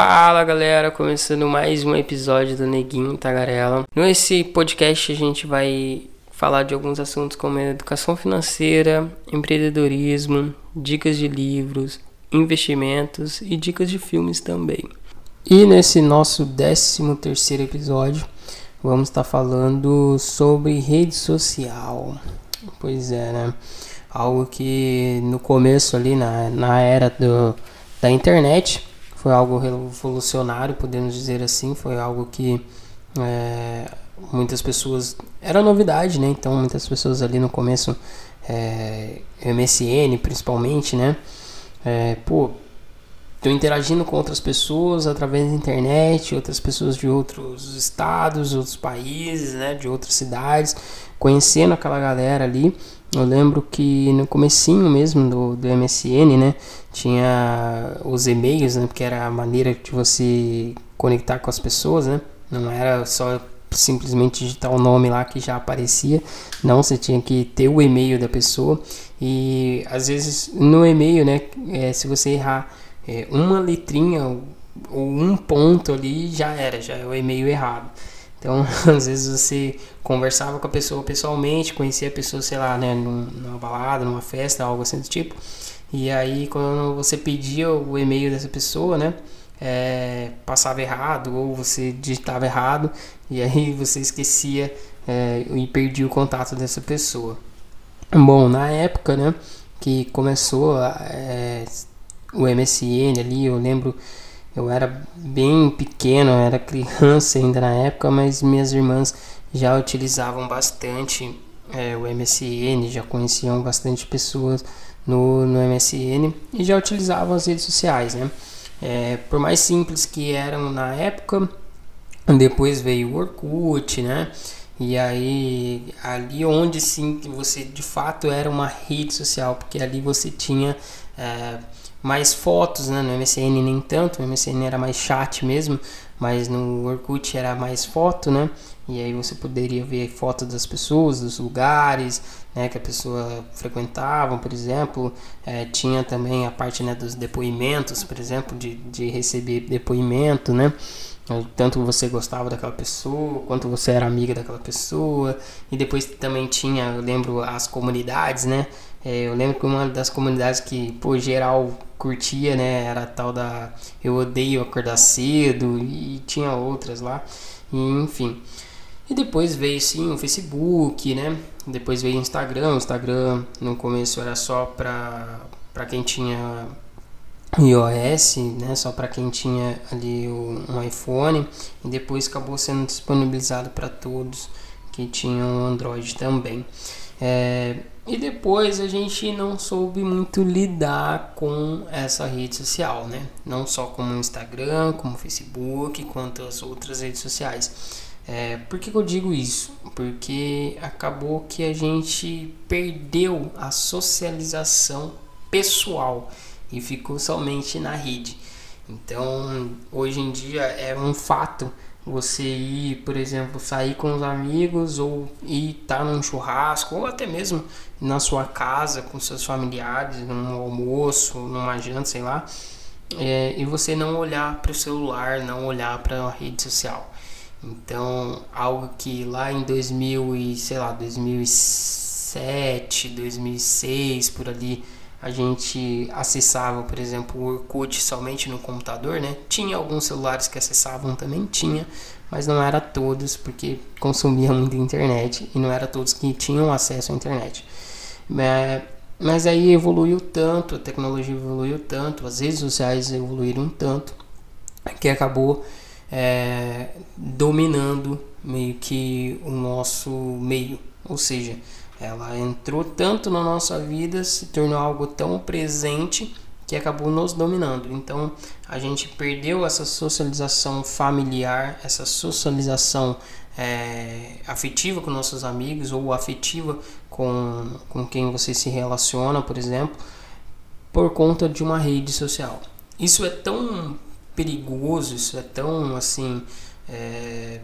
Fala galera, começando mais um episódio do Neguinho Tagarela. Nesse podcast a gente vai falar de alguns assuntos como educação financeira, empreendedorismo, dicas de livros, investimentos e dicas de filmes também. E nesse nosso 13 terceiro episódio vamos estar falando sobre rede social. Pois é, né? Algo que no começo ali na, na era do, da internet foi algo revolucionário, podemos dizer assim, foi algo que é, muitas pessoas era novidade, né? Então muitas pessoas ali no começo, é, MSN principalmente, né? É, pô, tô interagindo com outras pessoas através da internet, outras pessoas de outros estados, outros países, né? De outras cidades, conhecendo aquela galera ali. Eu lembro que no comecinho mesmo do, do MSN, né, tinha os e-mails, né, porque era a maneira de você conectar com as pessoas, né, não era só simplesmente digitar o nome lá que já aparecia, não, você tinha que ter o e-mail da pessoa e às vezes no e-mail, né, é, se você errar é, uma letrinha ou um ponto ali, já era, já é o e-mail errado. Então, às vezes você conversava com a pessoa pessoalmente, conhecia a pessoa, sei lá, né, numa balada, numa festa, algo assim do tipo. E aí, quando você pedia o e-mail dessa pessoa, né, é, passava errado ou você digitava errado e aí você esquecia é, e perdia o contato dessa pessoa. Bom, na época, né, que começou é, o MSN ali, eu lembro eu era bem pequeno, era criança ainda na época, mas minhas irmãs já utilizavam bastante é, o MSN, já conheciam bastante pessoas no, no MSN e já utilizavam as redes sociais, né? É, por mais simples que eram na época, depois veio o Orkut, né? E aí, ali onde sim que você de fato era uma rede social, porque ali você tinha é, mais fotos, né? No MSN nem tanto, no MSN era mais chat mesmo, mas no Orkut era mais foto, né? E aí você poderia ver fotos das pessoas, dos lugares, né, que a pessoa frequentava, por exemplo. É, tinha também a parte né, dos depoimentos, por exemplo, de, de receber depoimento, né? Tanto você gostava daquela pessoa, quanto você era amiga daquela pessoa. E depois também tinha, eu lembro, as comunidades, né? É, eu lembro que uma das comunidades que, por geral, curtia, né? Era tal da Eu Odeio Acordar Cedo e tinha outras lá. E, enfim. E depois veio sim o Facebook, né? Depois veio o Instagram. O Instagram no começo era só pra, pra quem tinha iOS, né? Só para quem tinha ali um iPhone. E depois acabou sendo disponibilizado para todos que tinham Android também. É, e depois a gente não soube muito lidar com essa rede social, né? Não só como Instagram, como Facebook, quanto as outras redes sociais. É, por que, que eu digo isso? Porque acabou que a gente perdeu a socialização pessoal e ficou somente na rede. Então, hoje em dia é um fato você ir, por exemplo, sair com os amigos ou ir estar tá num churrasco ou até mesmo na sua casa com seus familiares, num almoço, numa janta, sei lá, é, e você não olhar para o celular, não olhar para a rede social. Então, algo que lá em 2000 e, sei lá, 2007, 2006, por ali, a gente acessava, por exemplo, o Orkut somente no computador, né? Tinha alguns celulares que acessavam também, tinha, mas não era todos, porque consumia muita internet e não era todos que tinham acesso à internet. É, mas aí evoluiu tanto, a tecnologia evoluiu tanto, as redes sociais evoluíram tanto, que acabou é, dominando meio que o nosso meio, ou seja, ela entrou tanto na nossa vida, se tornou algo tão presente que acabou nos dominando. Então a gente perdeu essa socialização familiar, essa socialização é, afetiva com nossos amigos ou afetiva com, com quem você se relaciona, por exemplo, por conta de uma rede social. Isso é tão perigoso, isso é tão assim é,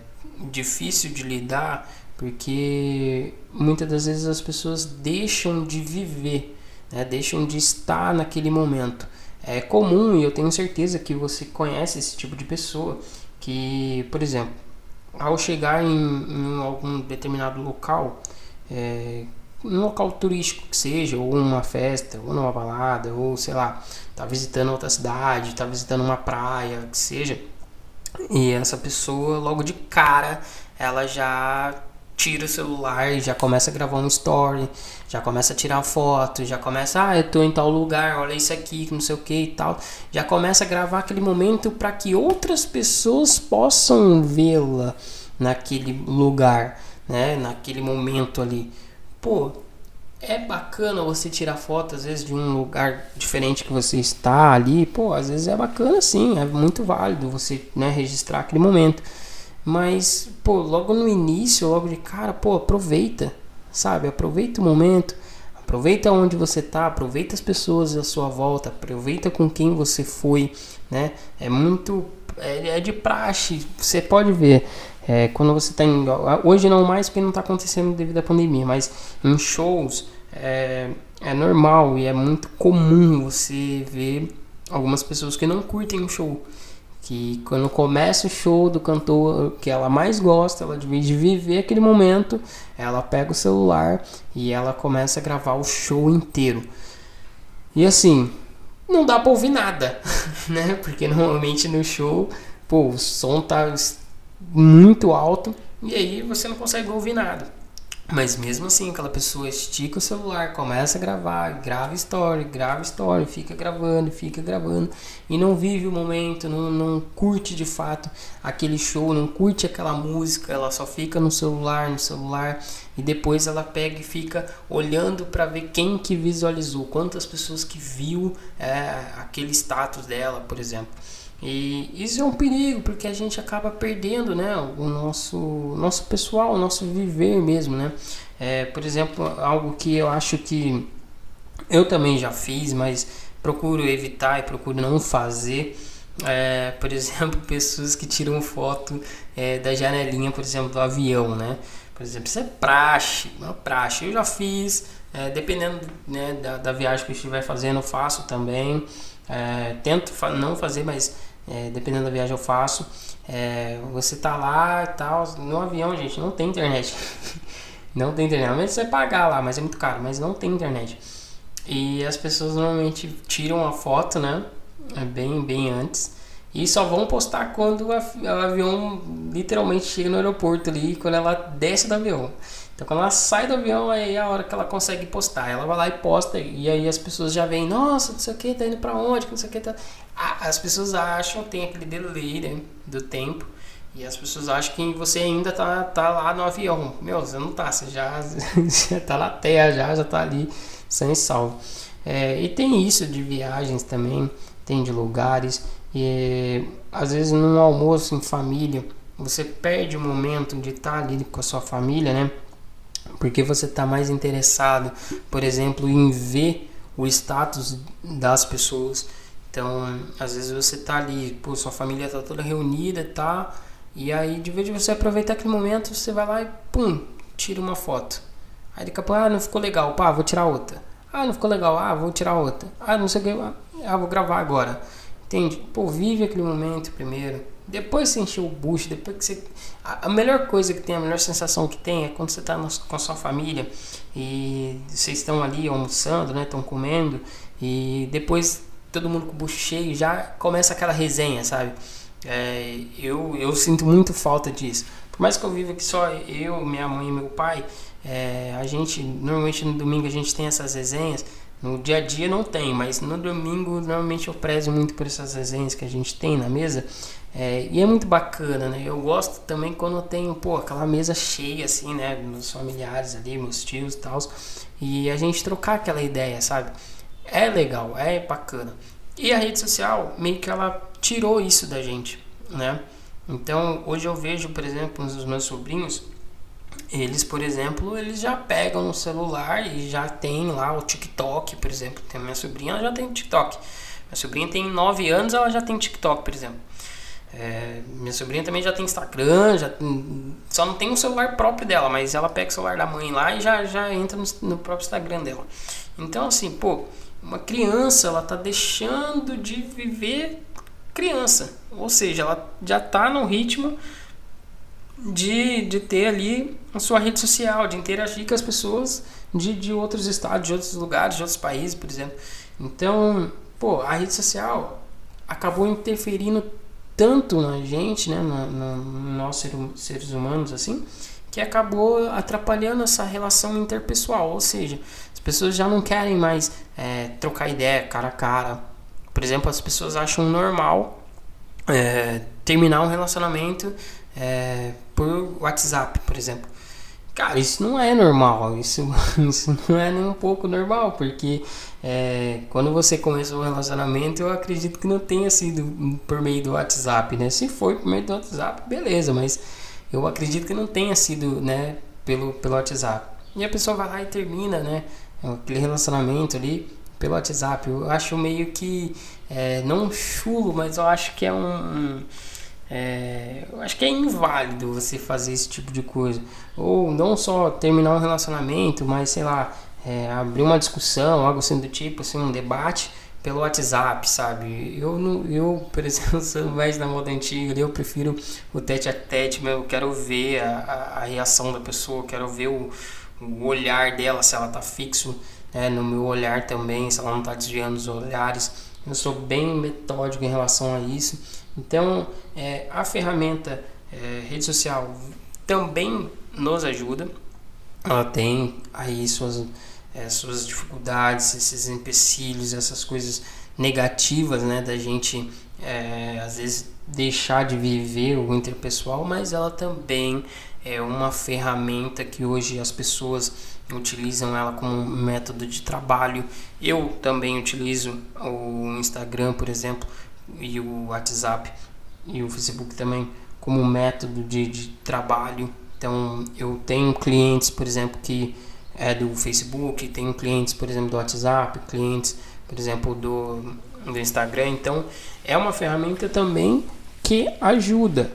difícil de lidar porque muitas das vezes as pessoas deixam de viver, né? deixam de estar naquele momento. é comum e eu tenho certeza que você conhece esse tipo de pessoa que, por exemplo, ao chegar em, em algum determinado local, é, um local turístico que seja, ou uma festa, ou numa balada, ou sei lá, tá visitando outra cidade, tá visitando uma praia, que seja, e essa pessoa logo de cara ela já tira o celular e já começa a gravar um story, já começa a tirar foto, já começa, ah, eu tô em tal lugar, olha isso aqui, não sei o que e tal. Já começa a gravar aquele momento para que outras pessoas possam vê-la naquele lugar, né, naquele momento ali. Pô, é bacana você tirar foto às vezes de um lugar diferente que você está ali, pô, às vezes é bacana sim, é muito válido você, né, registrar aquele momento. Mas, pô, logo no início, logo de cara, pô, aproveita, sabe? Aproveita o momento, aproveita onde você tá, aproveita as pessoas à sua volta, aproveita com quem você foi, né? É muito. É, é de praxe, você pode ver. É, quando você tá em. Hoje não mais porque não tá acontecendo devido à pandemia, mas em shows é, é normal e é muito comum você ver algumas pessoas que não curtem o show que quando começa o show do cantor que ela mais gosta, ela de viver aquele momento, ela pega o celular e ela começa a gravar o show inteiro. E assim, não dá para ouvir nada, né? Porque normalmente no show, pô, o som tá muito alto e aí você não consegue ouvir nada. Mas mesmo assim, aquela pessoa estica o celular, começa a gravar, grava story, grava story, fica gravando, fica gravando e não vive o momento, não, não curte de fato aquele show, não curte aquela música, ela só fica no celular, no celular e depois ela pega e fica olhando para ver quem que visualizou, quantas pessoas que viu é, aquele status dela, por exemplo. E isso é um perigo, porque a gente acaba perdendo né, o nosso, nosso pessoal, o nosso viver mesmo. Né? É, por exemplo, algo que eu acho que eu também já fiz, mas procuro evitar e procuro não fazer. É, por exemplo, pessoas que tiram foto é, da janelinha, por exemplo, do avião, né? Por exemplo, isso é praxe, uma praxe. Eu já fiz, é, dependendo né, da, da, viagem que eu estiver fazendo, eu faço também. É, tento fa não fazer, mas é, dependendo da viagem eu faço. É, você tá lá e tal, no avião, gente, não tem internet. não tem internet. Normalmente você pagar lá, mas é muito caro, mas não tem internet. E as pessoas normalmente tiram a foto, né? É bem, bem antes. E só vão postar quando o avião literalmente chega no aeroporto ali, quando ela desce do avião. Então quando ela sai do avião, aí é a hora que ela consegue postar. Ela vai lá e posta, e aí as pessoas já veem, nossa, não sei o que, tá indo pra onde, não sei o que. Tá... As pessoas acham, tem aquele delay né, do tempo, e as pessoas acham que você ainda tá, tá lá no avião. Meu, você não tá, você já, já tá na terra, já, já tá ali sem salvo. É, e tem isso de viagens também, tem de lugares, e às vezes num almoço em família, você perde o momento de estar tá ali com a sua família, né? porque você está mais interessado, por exemplo, em ver o status das pessoas. Então, às vezes você está ali, pô, sua família está toda reunida, tá? E aí, de vez de você aproveitar aquele momento, você vai lá e pum, tira uma foto. Aí daqui a pouco, ah, não ficou legal, pá, vou tirar outra. Ah, não ficou legal, ah, vou tirar outra. Ah, não sei o que, ah, vou gravar agora. Entende? Pô, vive aquele momento primeiro. Depois você encher o bucho, depois que você. A melhor coisa que tem, a melhor sensação que tem é quando você está com a sua família e vocês estão ali almoçando, né? Estão comendo e depois todo mundo com o bucho cheio já começa aquela resenha, sabe? É, eu, eu sinto muito falta disso. Por mais que eu viva aqui só eu, minha mãe e meu pai, é, a gente, normalmente no domingo a gente tem essas resenhas. No dia a dia não tem, mas no domingo normalmente eu prezo muito por essas resenhas que a gente tem na mesa. É, e é muito bacana, né? Eu gosto também quando eu tenho, pô, aquela mesa cheia, assim, né? Meus familiares ali, meus tios e tal. E a gente trocar aquela ideia, sabe? É legal, é bacana. E a rede social, meio que ela tirou isso da gente, né? Então, hoje eu vejo, por exemplo, os meus sobrinhos, eles, por exemplo, eles já pegam no celular e já tem lá o TikTok, por exemplo. Tem minha sobrinha, ela já tem TikTok. Minha sobrinha tem 9 anos, ela já tem TikTok, por exemplo. É, minha sobrinha também já tem Instagram, já só não tem um celular próprio dela, mas ela pega o celular da mãe lá e já, já entra no, no próprio Instagram dela. Então, assim, pô, uma criança, ela está deixando de viver criança. Ou seja, ela já está no ritmo de, de ter ali a sua rede social, de interagir com as pessoas de, de outros estados, de outros lugares, de outros países, por exemplo. Então, pô, a rede social acabou interferindo tanto na gente, né, no, no, no nós seres humanos, assim, que acabou atrapalhando essa relação interpessoal. Ou seja, as pessoas já não querem mais é, trocar ideia cara a cara. Por exemplo, as pessoas acham normal é, terminar um relacionamento é, por WhatsApp, por exemplo. Cara, isso não é normal, isso, isso não é nem um pouco normal, porque é, quando você começou o relacionamento, eu acredito que não tenha sido por meio do WhatsApp, né? Se foi por meio do WhatsApp, beleza, mas eu acredito que não tenha sido, né, pelo, pelo WhatsApp. E a pessoa vai lá e termina, né, aquele relacionamento ali pelo WhatsApp. Eu acho meio que, é, não chulo, mas eu acho que é um, é, eu acho que é inválido você fazer esse tipo de coisa. Ou não só terminar um relacionamento, mas sei lá, é, abrir uma discussão, algo assim do tipo, assim, um debate pelo WhatsApp, sabe? Eu, não, eu por exemplo, sou mais da moda antiga, eu prefiro o tete a tete, eu quero ver a, a, a reação da pessoa, quero ver o, o olhar dela, se ela tá fixo né, no meu olhar também, se ela não tá desviando os olhares. Eu sou bem metódico em relação a isso. Então, é, a ferramenta é, rede social também nos ajuda. Ela tem aí suas, é, suas dificuldades, esses empecilhos, essas coisas negativas, né, da gente é, às vezes deixar de viver o interpessoal, mas ela também é uma ferramenta que hoje as pessoas utilizam ela como método de trabalho. Eu também utilizo o Instagram, por exemplo, e o WhatsApp e o Facebook também como método de, de trabalho. Então eu tenho clientes, por exemplo, que é do Facebook, tenho clientes, por exemplo, do WhatsApp, clientes, por exemplo, do, do Instagram. Então é uma ferramenta também que ajuda.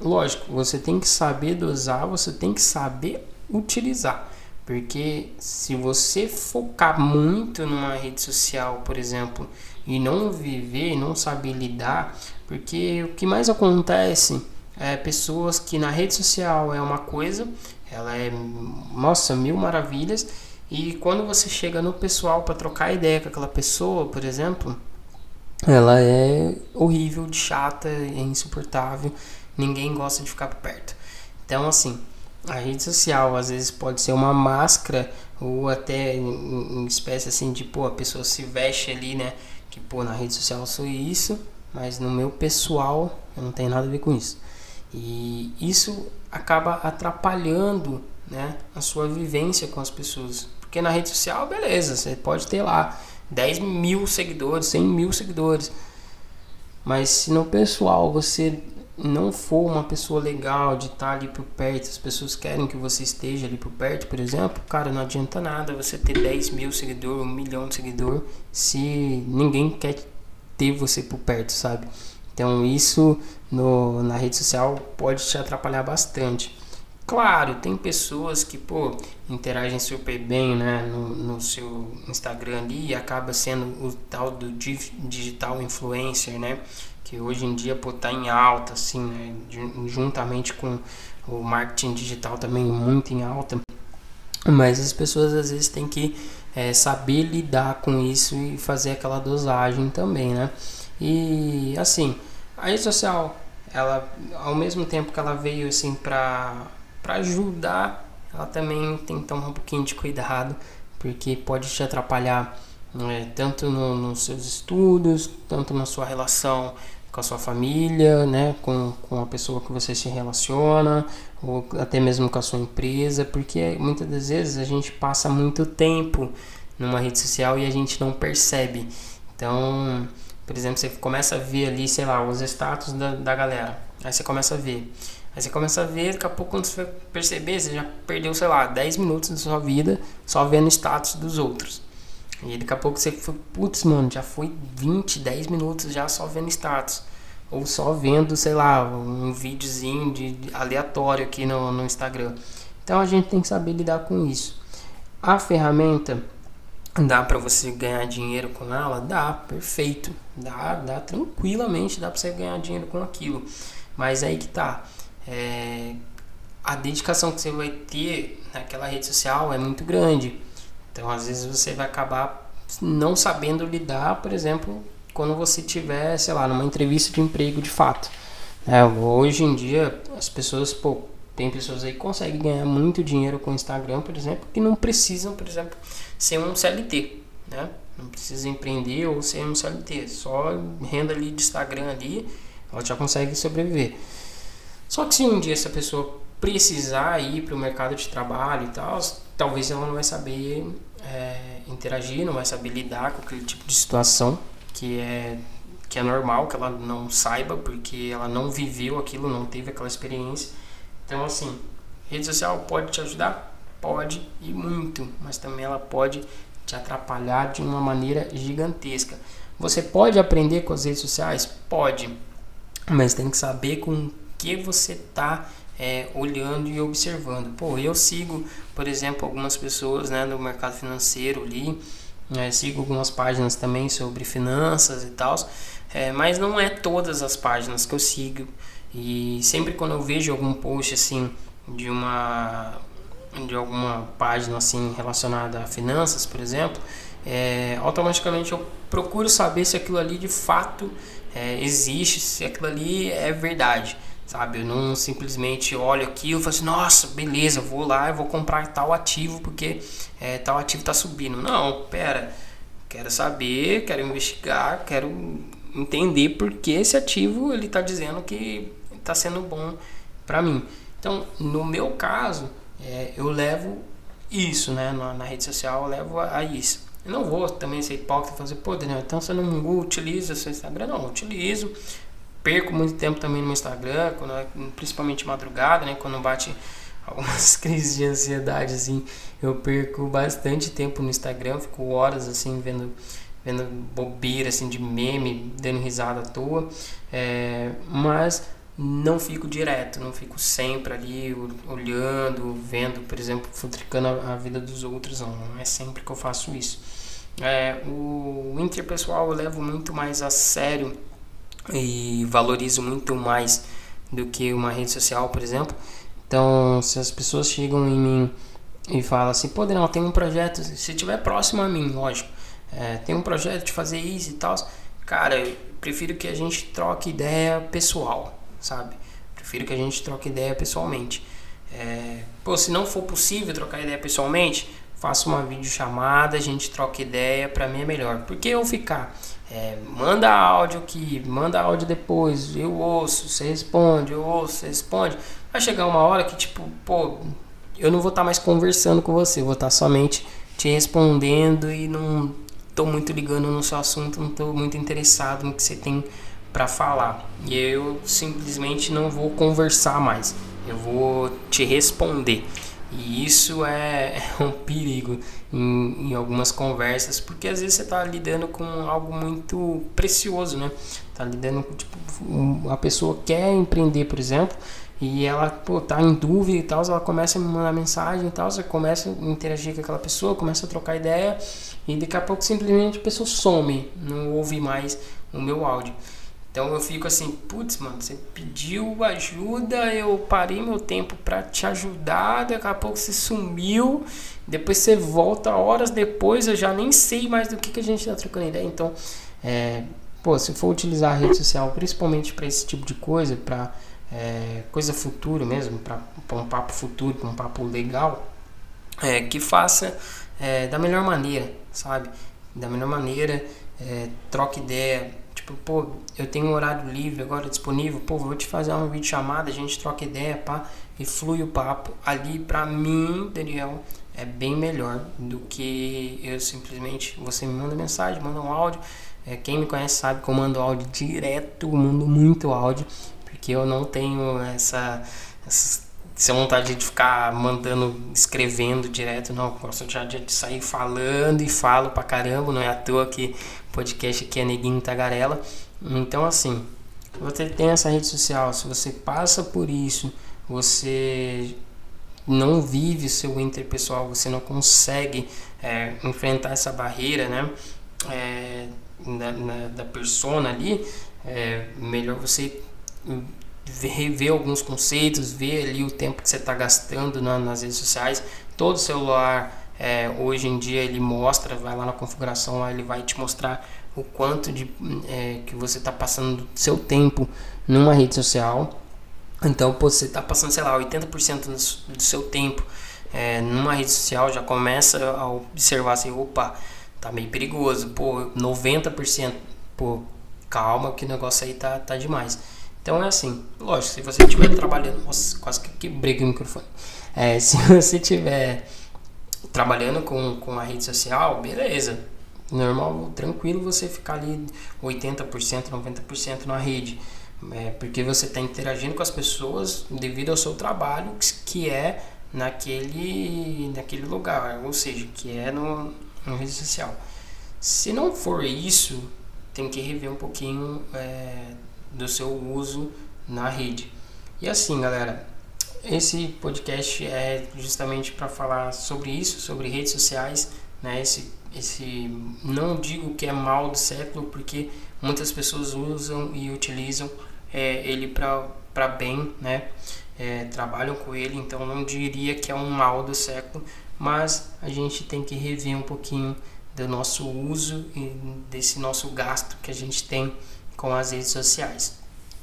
Lógico, você tem que saber dosar, você tem que saber utilizar. Porque se você focar muito numa rede social, por exemplo, e não viver, não saber lidar, porque o que mais acontece é pessoas que na rede social é uma coisa, ela é, nossa, mil maravilhas, e quando você chega no pessoal para trocar ideia com aquela pessoa, por exemplo, ela é horrível, de chata, é insuportável, ninguém gosta de ficar perto. Então, assim, a rede social às vezes pode ser uma máscara ou até em, espécie assim de pô, a pessoa se veste ali, né? Que pô, na rede social eu sou isso, mas no meu pessoal eu não tenho nada a ver com isso. E isso acaba atrapalhando, né, a sua vivência com as pessoas. Porque na rede social, beleza, você pode ter lá 10 mil seguidores, 100 mil seguidores. Mas se no pessoal você não for uma pessoa legal de estar ali por perto, as pessoas querem que você esteja ali por perto, por exemplo, cara, não adianta nada você ter 10 mil seguidores, um milhão de seguidores, se ninguém quer ter você por perto, sabe? Então isso no, na rede social pode te atrapalhar bastante. Claro, tem pessoas que, pô, interagem super bem, né, no, no seu Instagram ali e acaba sendo o tal do digital influencer, né? que hoje em dia pô, tá em alta, assim, né? juntamente com o marketing digital também muito em alta. Mas as pessoas às vezes têm que é, saber lidar com isso e fazer aquela dosagem também, né? E assim, a rede social, ela ao mesmo tempo que ela veio assim para para ajudar, ela também tem que tomar um pouquinho de cuidado, porque pode te atrapalhar né, tanto no, nos seus estudos, tanto na sua relação com a sua família, né, com, com a pessoa que você se relaciona, ou até mesmo com a sua empresa, porque muitas das vezes a gente passa muito tempo numa rede social e a gente não percebe. Então, por exemplo, você começa a ver ali, sei lá, os status da, da galera. Aí você começa a ver. Aí você começa a ver, daqui a pouco quando você perceber, você já perdeu, sei lá, 10 minutos da sua vida só vendo status dos outros. E daqui a pouco você foi, putz, mano, já foi 20, 10 minutos já só vendo status. Ou só vendo, sei lá, um videozinho de, de aleatório aqui no, no Instagram. Então a gente tem que saber lidar com isso. A ferramenta, Dá para você ganhar dinheiro com ela? Dá, perfeito. Dá, dá tranquilamente, dá para você ganhar dinheiro com aquilo. Mas aí que tá. É, a dedicação que você vai ter naquela rede social é muito grande. Então, às vezes você vai acabar não sabendo lidar, por exemplo, quando você tiver, sei lá, numa entrevista de emprego de fato. É, hoje em dia, as pessoas, pô, tem pessoas aí que conseguem ganhar muito dinheiro com o Instagram, por exemplo, que não precisam, por exemplo, ser um CLT, né? Não precisa empreender ou ser um CLT, só renda ali de Instagram ali, ela já consegue sobreviver. Só que se um dia essa pessoa precisar ir para o mercado de trabalho e tal, talvez ela não vai saber é, interagir, não vai saber lidar com aquele tipo de situação que é que é normal que ela não saiba porque ela não viveu aquilo, não teve aquela experiência. Então assim, rede social pode te ajudar Pode e muito, mas também ela pode te atrapalhar de uma maneira gigantesca. Você pode aprender com as redes sociais? Pode, mas tem que saber com que você está é, olhando e observando. Pô, eu sigo, por exemplo, algumas pessoas né, no mercado financeiro ali, é, sigo algumas páginas também sobre finanças e tal, é, mas não é todas as páginas que eu sigo. E sempre quando eu vejo algum post assim de uma de alguma página assim relacionada a finanças, por exemplo, é, automaticamente eu procuro saber se aquilo ali de fato é, existe, se aquilo ali é verdade, sabe? Eu não simplesmente olho aquilo e falo assim, nossa, beleza, vou lá e vou comprar tal ativo porque é, tal ativo está subindo. Não, pera, quero saber, quero investigar, quero entender por que esse ativo ele está dizendo que está sendo bom para mim. Então, no meu caso, é, eu levo isso, né? Na, na, rede social eu levo a, a isso. Eu não vou também ser hipócrita e fazer, pô, Daniel, então você não utiliza seu Instagram? Não, utilizo. Perco muito tempo também no Instagram, quando, principalmente madrugada, né? Quando bate algumas crises de ansiedade, assim, eu perco bastante tempo no Instagram, fico horas, assim, vendo, vendo bobeira, assim, de meme, dando risada à toa. É, mas não fico direto, não fico sempre ali olhando, vendo, por exemplo, futricando a, vida dos outros, não, não é sempre que eu faço isso. É, o interpessoal eu levo muito mais a sério e valorizo muito mais do que uma rede social, por exemplo. Então, se as pessoas chegam em mim e falam assim, pô, Daniel, tem um projeto, se estiver próximo a mim, lógico, é, tem um projeto de fazer isso e tal, cara, eu prefiro que a gente troque ideia pessoal sabe? Prefiro que a gente troque ideia pessoalmente. É, pô, se não for possível trocar ideia pessoalmente, faça uma videochamada, a gente troca ideia, pra mim é melhor. Porque eu ficar, é, manda áudio aqui, manda áudio depois, eu ouço, você responde, eu ouço, você responde. Vai chegar uma hora que, tipo, pô, eu não vou estar tá mais conversando com você, vou estar tá somente te respondendo e não tô muito ligando no seu assunto, não tô muito interessado no que você tem para falar. E eu simplesmente não vou conversar mais. Eu vou te responder. E isso é, um perigo em, em, algumas conversas, porque às vezes você está lidando com algo muito precioso, né? Tá lidando com, tipo, a pessoa quer empreender, por exemplo, e ela, pô, tá em dúvida e tal, ela começa a me mandar mensagem e tal, você começa a interagir com aquela pessoa, começa a trocar ideia, e daqui a pouco simplesmente a pessoa some, não ouve mais o meu áudio. Então eu fico assim, putz, mano, você pediu ajuda, eu parei meu tempo para te ajudar, daqui a pouco você sumiu, depois você volta horas depois, eu já nem sei mais do que, que a gente tá trocando ideia. Então, é, pô, se for utilizar a rede social principalmente para esse tipo de coisa, para é, coisa futuro mesmo, para um papo futuro, para um papo legal, é, que faça é, da melhor maneira, sabe? Da melhor maneira, é, troque ideia Tipo, pô, eu tenho um horário livre agora disponível, pô, vou te fazer uma videochamada, a gente troca ideia, pá, e flui o papo. Ali, pra mim, Daniel, é bem melhor do que eu simplesmente, você me manda mensagem, manda um áudio. É, quem me conhece sabe que eu mando áudio direto, mando muito áudio, porque eu não tenho essa, essa, essa vontade de ficar mandando, escrevendo direto, não. Gosto já de sair falando e falo pra caramba, não é à toa que podcast aqui é Neguinho Tagarela. Então, assim, você tem essa rede social, se você passa por isso, você não vive o seu interpessoal, você não consegue é, enfrentar essa barreira, né? É, na, na, da persona ali, é melhor você rever alguns conceitos, ver ali o tempo que você está gastando na, nas redes sociais. Todo celular é, hoje em dia ele mostra, vai lá na configuração, lá ele vai te mostrar o quanto de é, que você está passando seu tempo numa rede social. Então, você está passando, sei lá, 80% do, do seu tempo é, numa rede social, já começa a observar assim, opa, tá meio perigoso. Pô, 90%, pô, calma que o negócio aí tá, tá demais. Então é assim, lógico, se você estiver trabalhando, nossa, quase que quebrei o microfone. É, se você estiver trabalhando com, com a rede social, beleza. Normal, tranquilo você ficar ali 80%, 90% na rede. É, porque você está interagindo com as pessoas devido ao seu trabalho, que é naquele, naquele lugar, ou seja, que é no, no rede social. Se não for isso, tem que rever um pouquinho é, do seu uso na rede. E assim, galera, esse podcast é justamente para falar sobre isso, sobre redes sociais, né? Esse, esse não digo que é mal do século, porque muitas pessoas usam e utilizam é, ele para bem, né? É, trabalham com ele, então não diria que é um mal do século, mas a gente tem que rever um pouquinho do nosso uso e desse nosso gasto que a gente tem com as redes sociais.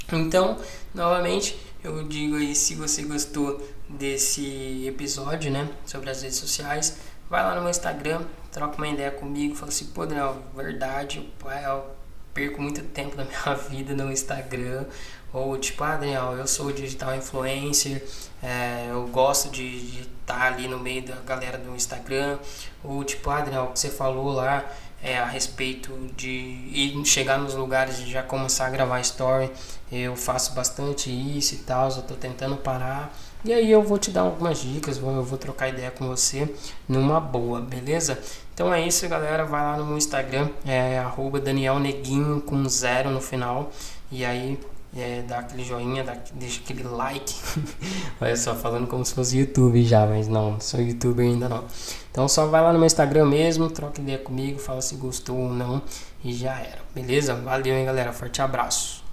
Então, novamente, eu digo aí, se você gostou desse episódio, né, sobre as redes sociais, vai lá no meu Instagram, troca uma ideia comigo, fala assim, pô, Daniel, verdade, eu perco muito tempo da minha vida no Instagram, ou tipo, ah, Daniel, eu sou digital influencer, é, eu gosto de estar tá ali no meio da galera do Instagram, ou tipo, ah, Daniel, o que você falou lá, é, a respeito de ir chegar nos lugares e já começar a gravar story. Eu faço bastante isso e tal, eu tô tentando parar. E aí eu vou te dar algumas dicas, eu vou trocar ideia com você numa boa, beleza? Então é isso, galera. Vai lá no meu Instagram, é arroba Daniel Neguinho com zero no final. E aí é, dá aquele joinha, dá, deixa aquele like. Olha só, falando como se fosse YouTube já, mas não, sou youtuber ainda não. Então só vai lá no meu Instagram mesmo, troca ideia comigo, fala se gostou ou não e já era. Beleza? Valeu, hein, galera. Forte abraço.